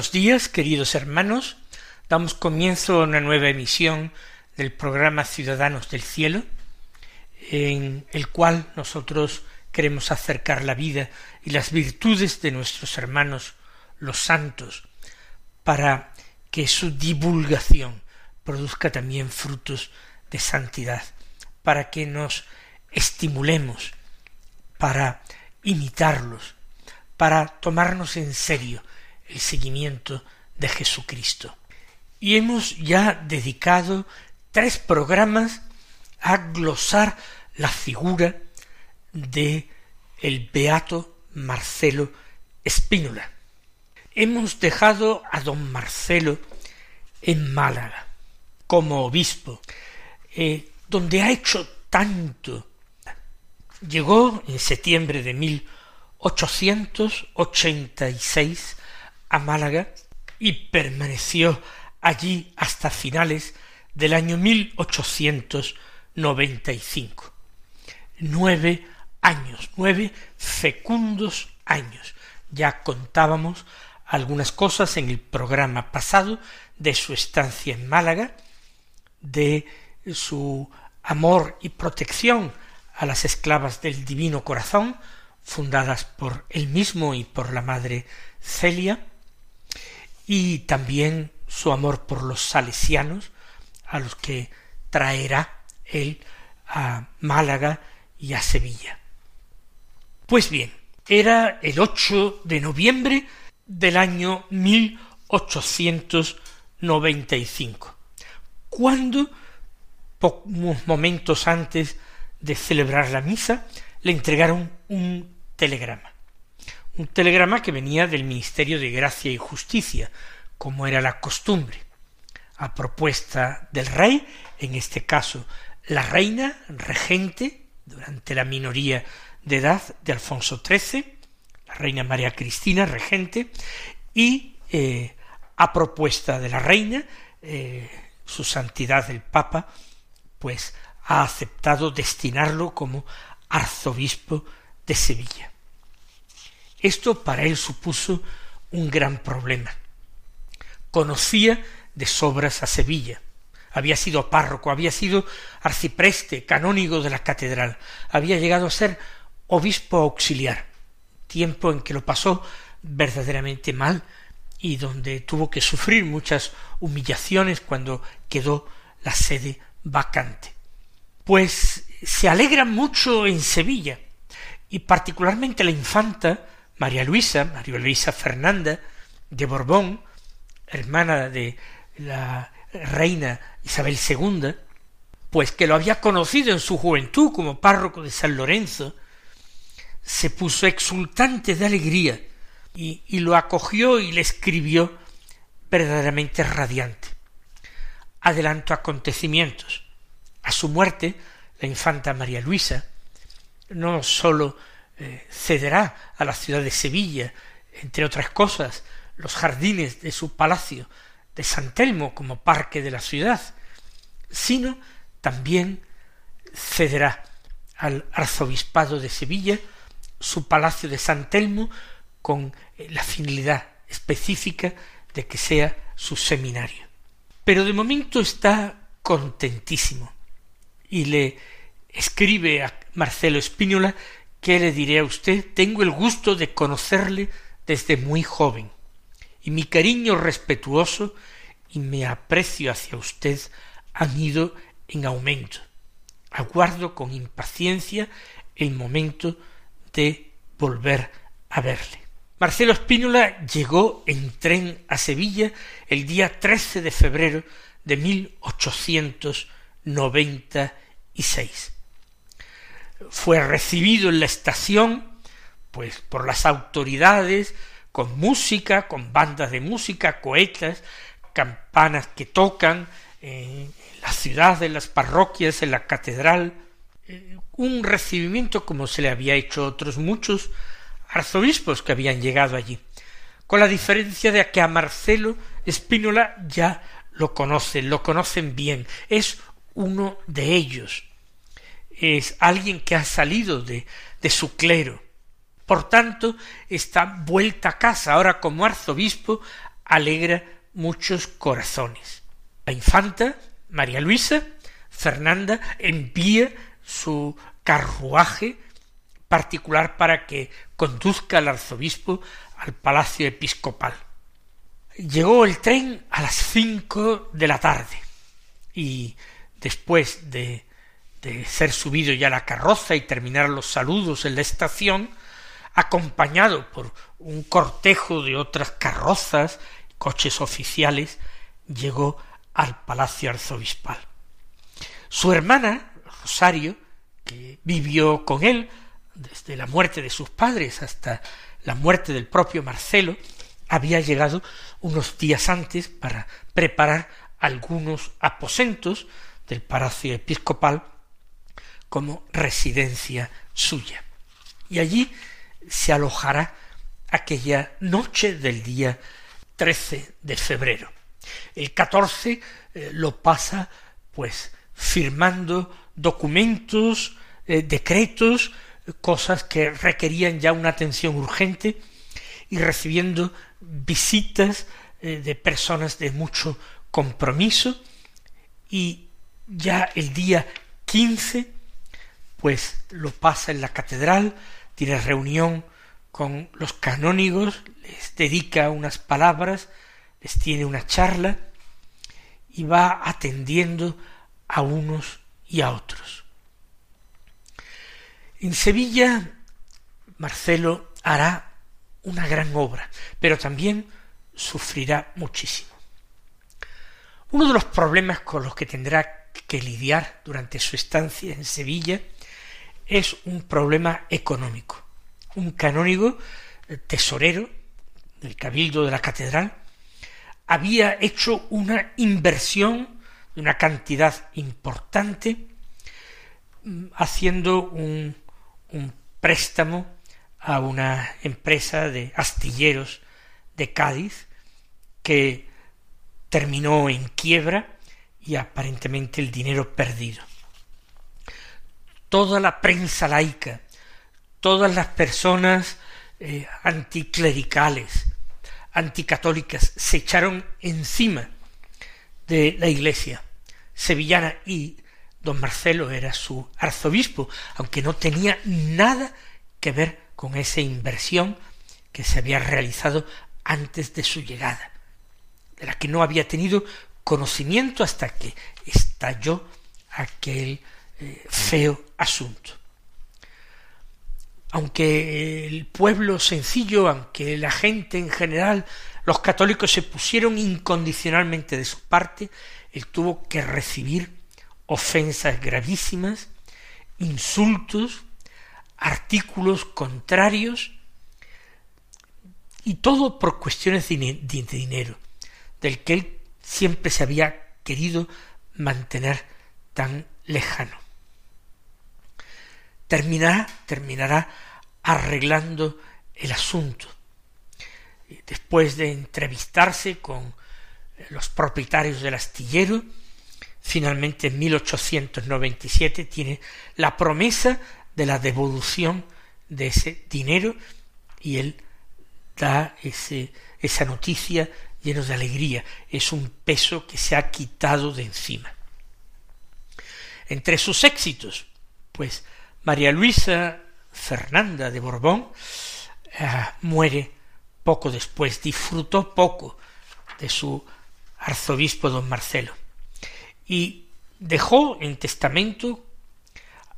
Buenos días, queridos hermanos. Damos comienzo a una nueva emisión del programa Ciudadanos del Cielo, en el cual nosotros queremos acercar la vida y las virtudes de nuestros hermanos los santos, para que su divulgación produzca también frutos de santidad, para que nos estimulemos para imitarlos, para tomarnos en serio el seguimiento de Jesucristo. Y hemos ya dedicado tres programas a glosar la figura de el beato Marcelo Espínola. Hemos dejado a don Marcelo en Málaga como obispo, eh, donde ha hecho tanto. Llegó en septiembre de 1886 a Málaga y permaneció allí hasta finales del año 1895. Nueve años, nueve fecundos años. Ya contábamos algunas cosas en el programa pasado de su estancia en Málaga, de su amor y protección a las esclavas del Divino Corazón, fundadas por él mismo y por la Madre Celia, y también su amor por los salesianos, a los que traerá él a Málaga y a Sevilla. Pues bien, era el 8 de noviembre del año 1895, cuando, pocos momentos antes de celebrar la misa, le entregaron un telegrama un telegrama que venía del Ministerio de Gracia y Justicia, como era la costumbre, a propuesta del rey, en este caso la reina regente durante la minoría de edad de Alfonso XIII, la reina María Cristina regente, y eh, a propuesta de la reina, eh, su santidad el Papa, pues ha aceptado destinarlo como arzobispo de Sevilla. Esto para él supuso un gran problema. Conocía de sobras a Sevilla, había sido párroco, había sido arcipreste, canónigo de la catedral, había llegado a ser obispo auxiliar, tiempo en que lo pasó verdaderamente mal y donde tuvo que sufrir muchas humillaciones cuando quedó la sede vacante. Pues se alegra mucho en Sevilla y particularmente la infanta María Luisa, María Luisa Fernanda de Borbón, hermana de la reina Isabel II, pues que lo había conocido en su juventud como párroco de San Lorenzo, se puso exultante de alegría y, y lo acogió y le escribió verdaderamente radiante. Adelanto acontecimientos. A su muerte, la infanta María Luisa no sólo eh, cederá a la ciudad de Sevilla, entre otras cosas, los jardines de su palacio de San Telmo como parque de la ciudad, sino también cederá al arzobispado de Sevilla su palacio de San Telmo con eh, la finalidad específica de que sea su seminario. Pero de momento está contentísimo y le escribe a Marcelo Espínola ¿Qué le diré a usted? Tengo el gusto de conocerle desde muy joven, y mi cariño respetuoso y mi aprecio hacia usted han ido en aumento. Aguardo con impaciencia el momento de volver a verle. Marcelo Espínola llegó en tren a Sevilla el día 13 de febrero de 1896. Fue recibido en la estación, pues por las autoridades, con música, con bandas de música, cohetas, campanas que tocan en la ciudad, en las parroquias, en la catedral, eh, un recibimiento como se le había hecho a otros muchos arzobispos que habían llegado allí, con la diferencia de que a Marcelo Espínola ya lo conocen, lo conocen bien, es uno de ellos, es alguien que ha salido de, de su clero, por tanto está vuelta a casa ahora como arzobispo, alegra muchos corazones. La infanta, María Luisa, Fernanda, envía su carruaje particular para que conduzca al arzobispo al palacio episcopal. Llegó el tren a las cinco de la tarde y después de, de ser subido ya la carroza y terminar los saludos en la estación, acompañado por un cortejo de otras carrozas, coches oficiales, llegó al palacio arzobispal. Su hermana, Rosario, que vivió con él desde la muerte de sus padres hasta la muerte del propio Marcelo, había llegado unos días antes para preparar algunos aposentos del palacio episcopal como residencia suya. Y allí se alojará aquella noche del día 13 de febrero. El 14 eh, lo pasa pues firmando documentos, eh, decretos, cosas que requerían ya una atención urgente y recibiendo visitas eh, de personas de mucho compromiso y ya el día 15 pues lo pasa en la catedral, tiene reunión con los canónigos, les dedica unas palabras, les tiene una charla y va atendiendo a unos y a otros. En Sevilla, Marcelo hará una gran obra, pero también sufrirá muchísimo. Uno de los problemas con los que tendrá que lidiar durante su estancia en Sevilla es un problema económico. Un canónigo tesorero del cabildo de la catedral había hecho una inversión de una cantidad importante mm, haciendo un préstamo a una empresa de astilleros de Cádiz que terminó en quiebra y aparentemente el dinero perdido. Toda la prensa laica, todas las personas eh, anticlericales, anticatólicas, se echaron encima de la iglesia sevillana y Don Marcelo era su arzobispo, aunque no tenía nada que ver con esa inversión que se había realizado antes de su llegada, de la que no había tenido conocimiento hasta que estalló aquel feo asunto. Aunque el pueblo sencillo, aunque la gente en general, los católicos se pusieron incondicionalmente de su parte, él tuvo que recibir ofensas gravísimas, insultos, artículos contrarios, y todo por cuestiones de dinero, del que él siempre se había querido mantener tan lejano. Terminará, terminará arreglando el asunto. Después de entrevistarse con los propietarios del astillero, finalmente en 1897 tiene la promesa de la devolución de ese dinero y él da ese, esa noticia lleno de alegría. Es un peso que se ha quitado de encima. Entre sus éxitos, pues María Luisa Fernanda de Borbón eh, muere poco después, disfrutó poco de su arzobispo don Marcelo y dejó en testamento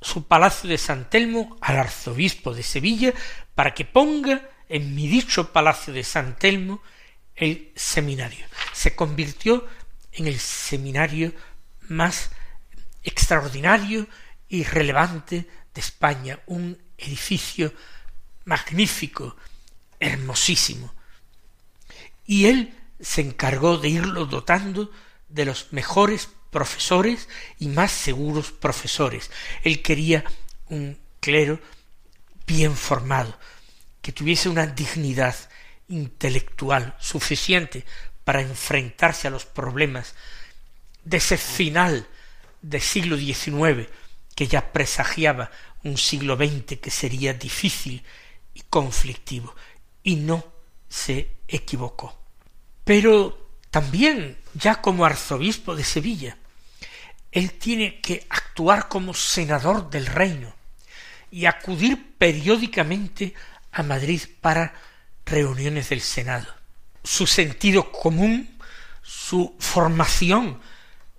su palacio de San Telmo al arzobispo de Sevilla para que ponga en mi dicho palacio de San Telmo el seminario. Se convirtió en el seminario más extraordinario y relevante de España, un edificio magnífico, hermosísimo. Y él se encargó de irlo dotando de los mejores profesores y más seguros profesores. Él quería un clero bien formado, que tuviese una dignidad intelectual suficiente para enfrentarse a los problemas de ese final del siglo XIX que ya presagiaba un siglo XX que sería difícil y conflictivo, y no se equivocó. Pero también, ya como arzobispo de Sevilla, él tiene que actuar como senador del reino y acudir periódicamente a Madrid para reuniones del Senado. Su sentido común, su formación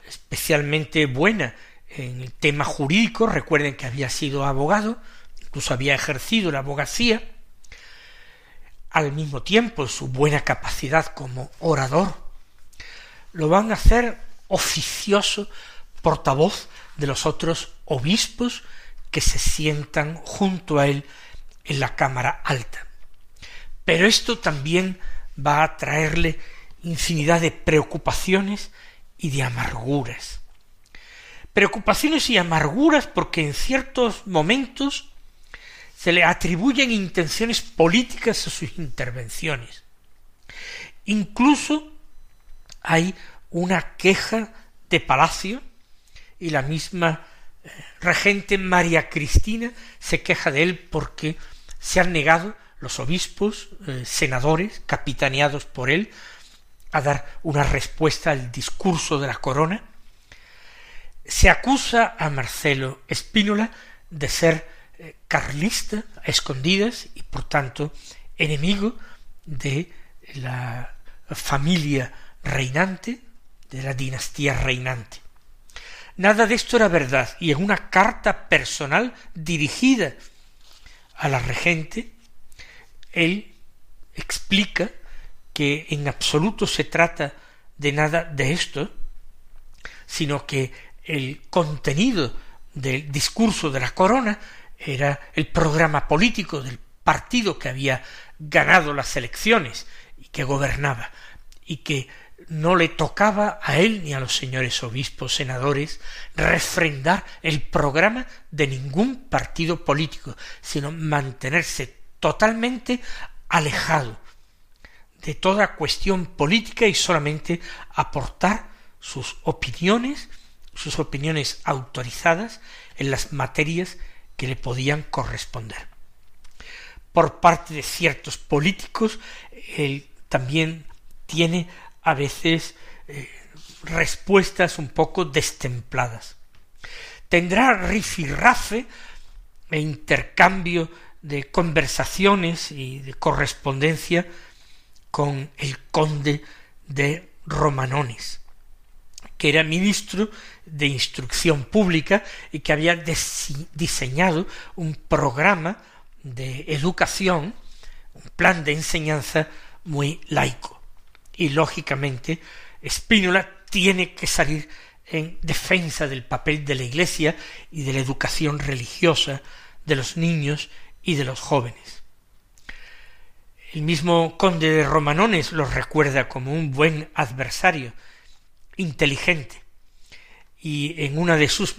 especialmente buena en el tema jurídico, recuerden que había sido abogado, incluso había ejercido la abogacía, al mismo tiempo su buena capacidad como orador, lo van a hacer oficioso portavoz de los otros obispos que se sientan junto a él en la cámara alta. Pero esto también va a traerle infinidad de preocupaciones y de amarguras. Preocupaciones y amarguras porque en ciertos momentos se le atribuyen intenciones políticas a sus intervenciones. Incluso hay una queja de Palacio y la misma eh, regente María Cristina se queja de él porque se han negado los obispos, eh, senadores, capitaneados por él, a dar una respuesta al discurso de la corona. Se acusa a Marcelo Espínola de ser eh, carlista a escondidas y por tanto enemigo de la familia reinante, de la dinastía reinante. Nada de esto era verdad, y en una carta personal dirigida a la regente, él explica que en absoluto se trata de nada de esto, sino que el contenido del discurso de la corona era el programa político del partido que había ganado las elecciones y que gobernaba, y que no le tocaba a él ni a los señores obispos, senadores, refrendar el programa de ningún partido político, sino mantenerse totalmente alejado de toda cuestión política y solamente aportar sus opiniones, sus opiniones autorizadas en las materias que le podían corresponder. Por parte de ciertos políticos, él también tiene a veces eh, respuestas un poco destempladas. Tendrá rifirrafe e intercambio de conversaciones y de correspondencia con el conde de Romanones, que era ministro de instrucción pública y que había diseñado un programa de educación, un plan de enseñanza muy laico y lógicamente Spínola tiene que salir en defensa del papel de la Iglesia y de la educación religiosa de los niños y de los jóvenes. El mismo conde de Romanones los recuerda como un buen adversario, inteligente, y en una de sus,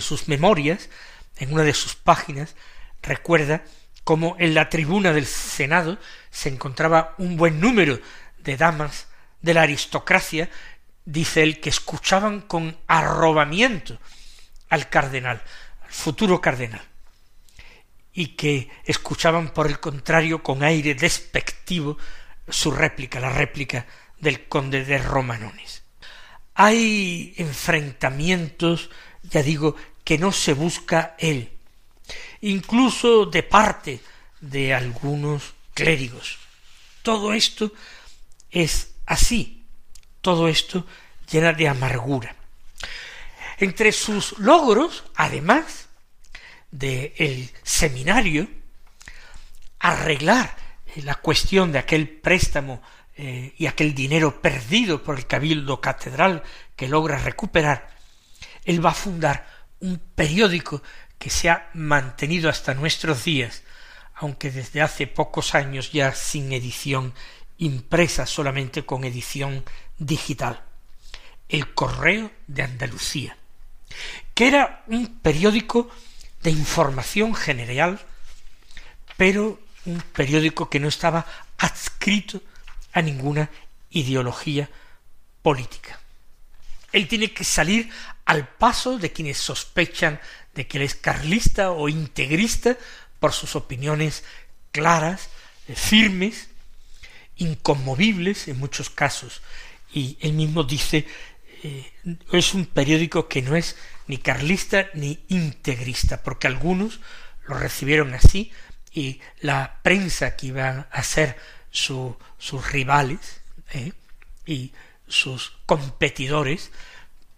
sus memorias, en una de sus páginas, recuerda cómo en la tribuna del Senado se encontraba un buen número de damas de la aristocracia, dice él, que escuchaban con arrobamiento al cardenal, al futuro cardenal, y que escuchaban por el contrario con aire despectivo su réplica, la réplica del conde de Romanones. Hay enfrentamientos, ya digo, que no se busca él, incluso de parte de algunos clérigos. Todo esto es así. Todo esto llena de amargura. Entre sus logros, además del el seminario, arreglar la cuestión de aquel préstamo eh, y aquel dinero perdido por el cabildo catedral que logra recuperar, él va a fundar un periódico que se ha mantenido hasta nuestros días, aunque desde hace pocos años ya sin edición impresa, solamente con edición digital. El Correo de Andalucía, que era un periódico de información general, pero un periódico que no estaba adscrito a ninguna ideología política. Él tiene que salir al paso de quienes sospechan de que él es carlista o integrista por sus opiniones claras, eh, firmes, inconmovibles en muchos casos. Y él mismo dice, eh, es un periódico que no es ni carlista ni integrista, porque algunos lo recibieron así y la prensa que iban a ser sus rivales ¿eh? y sus competidores,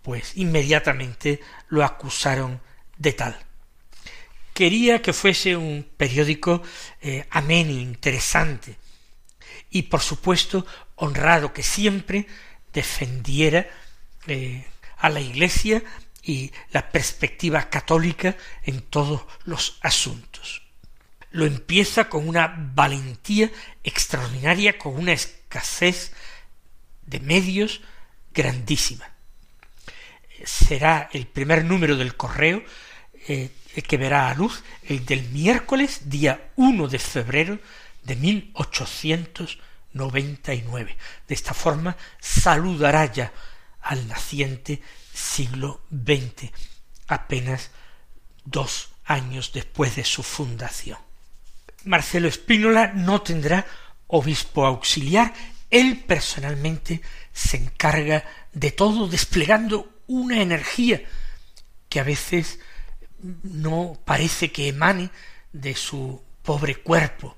pues inmediatamente lo acusaron de tal. Quería que fuese un periódico eh, ameno, interesante, y por supuesto honrado, que siempre defendiera eh, a la Iglesia y la perspectiva católica en todos los asuntos. Lo empieza con una valentía extraordinaria, con una escasez de medios grandísima. Será el primer número del correo eh, que verá a luz el del miércoles día 1 de febrero de 1899. De esta forma saludará ya al naciente siglo XX, apenas dos años después de su fundación. Marcelo Espínola no tendrá obispo auxiliar, él personalmente se encarga de todo desplegando una energía que a veces no parece que emane de su pobre cuerpo,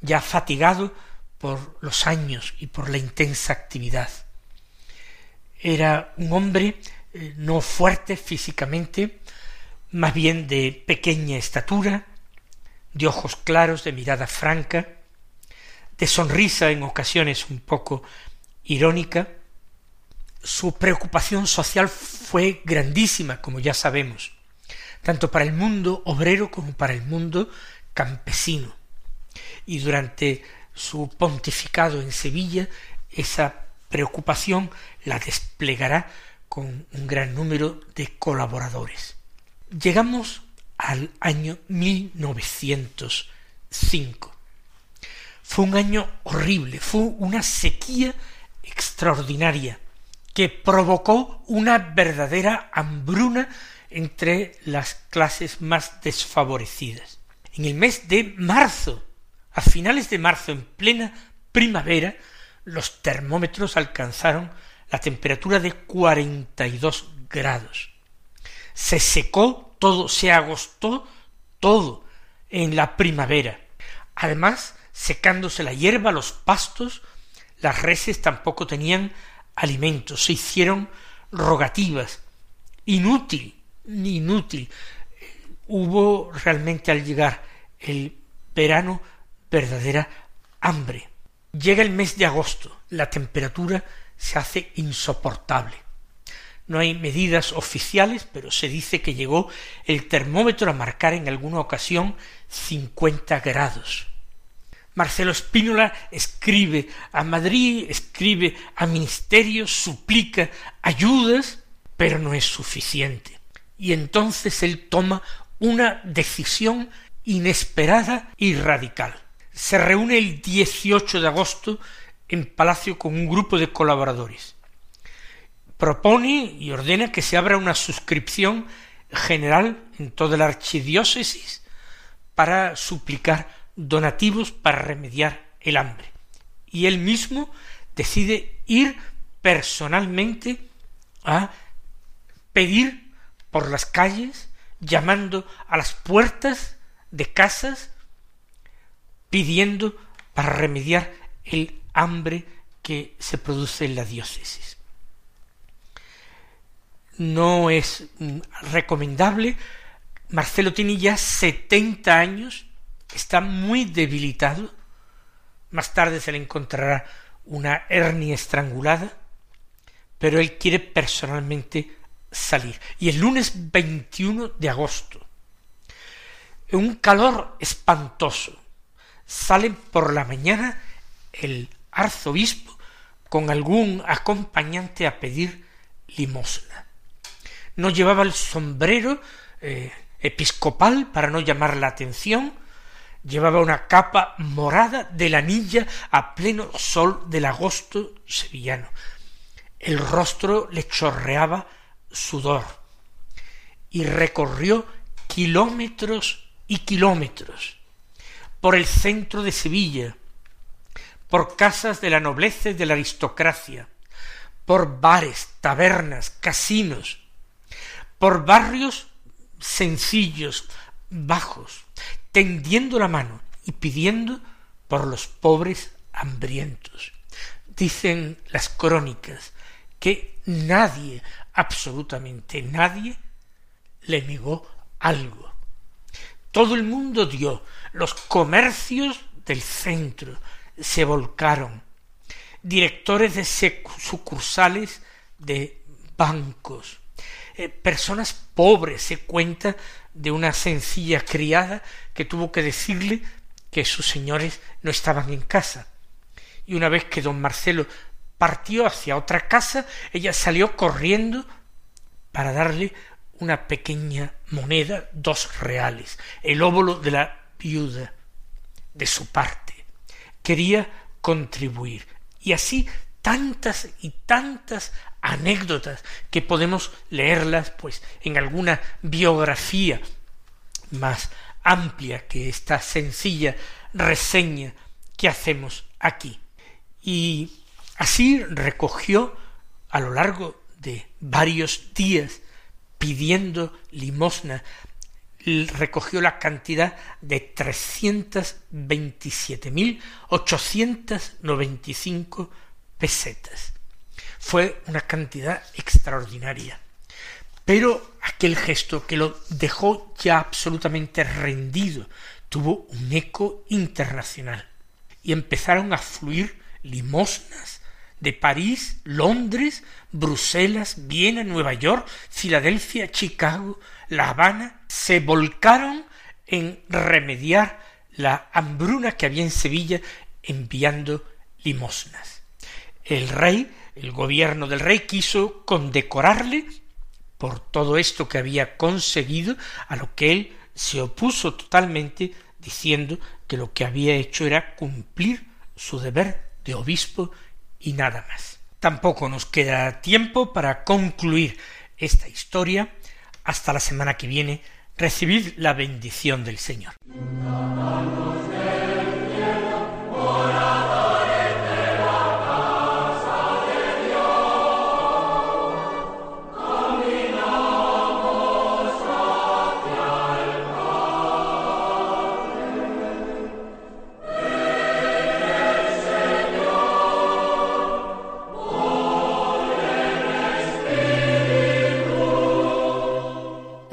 ya fatigado por los años y por la intensa actividad. Era un hombre eh, no fuerte físicamente, más bien de pequeña estatura, de ojos claros, de mirada franca, de sonrisa en ocasiones un poco irónica. Su preocupación social fue grandísima, como ya sabemos, tanto para el mundo obrero como para el mundo campesino. Y durante su pontificado en Sevilla, esa preocupación la desplegará con un gran número de colaboradores. Llegamos al año 1905. Fue un año horrible, fue una sequía extraordinaria que provocó una verdadera hambruna entre las clases más desfavorecidas. En el mes de marzo, a finales de marzo, en plena primavera, los termómetros alcanzaron la temperatura de cuarenta y dos grados. Se secó todo, se agostó todo en la primavera. Además, secándose la hierba, los pastos, las reses tampoco tenían alimentos, se hicieron rogativas. Inútil, inútil. Hubo realmente al llegar el verano verdadera hambre. Llega el mes de agosto, la temperatura se hace insoportable. No hay medidas oficiales, pero se dice que llegó el termómetro a marcar en alguna ocasión cincuenta grados. Marcelo Espínola escribe a Madrid, escribe a ministerios, suplica ayudas, pero no es suficiente. Y entonces él toma una decisión inesperada y radical. Se reúne el 18 de agosto en Palacio con un grupo de colaboradores. Propone y ordena que se abra una suscripción general en toda la archidiócesis para suplicar donativos para remediar el hambre. Y él mismo decide ir personalmente a pedir por las calles, llamando a las puertas de casas, pidiendo para remediar el hambre que se produce en la diócesis. No es mm, recomendable. Marcelo tiene ya setenta años está muy debilitado, más tarde se le encontrará una hernia estrangulada, pero él quiere personalmente salir. Y el lunes 21 de agosto, un calor espantoso, sale por la mañana el arzobispo con algún acompañante a pedir limosna. No llevaba el sombrero eh, episcopal para no llamar la atención, llevaba una capa morada de lanilla a pleno sol del agosto sevillano. El rostro le chorreaba sudor y recorrió kilómetros y kilómetros por el centro de Sevilla, por casas de la nobleza y de la aristocracia, por bares, tabernas, casinos, por barrios sencillos, bajos, tendiendo la mano y pidiendo por los pobres hambrientos. Dicen las crónicas que nadie, absolutamente nadie, le negó algo. Todo el mundo dio, los comercios del centro se volcaron, directores de sucursales de bancos, eh, personas pobres, se cuenta de una sencilla criada que tuvo que decirle que sus señores no estaban en casa. Y una vez que don Marcelo partió hacia otra casa, ella salió corriendo para darle una pequeña moneda, dos reales, el óvulo de la viuda, de su parte. Quería contribuir. Y así tantas y tantas anécdotas que podemos leerlas pues en alguna biografía más amplia que esta sencilla reseña que hacemos aquí. Y así recogió a lo largo de varios días pidiendo limosna, recogió la cantidad de trescientas veintisiete mil ochocientas noventa y cinco pesetas. Fue una cantidad extraordinaria. Pero aquel gesto que lo dejó ya absolutamente rendido tuvo un eco internacional y empezaron a fluir limosnas de París, Londres, Bruselas, Viena, Nueva York, Filadelfia, Chicago, La Habana, se volcaron en remediar la hambruna que había en Sevilla enviando limosnas el rey, el gobierno del rey quiso condecorarle por todo esto que había conseguido, a lo que él se opuso totalmente, diciendo que lo que había hecho era cumplir su deber de obispo y nada más. Tampoco nos queda tiempo para concluir esta historia. Hasta la semana que viene, recibid la bendición del Señor.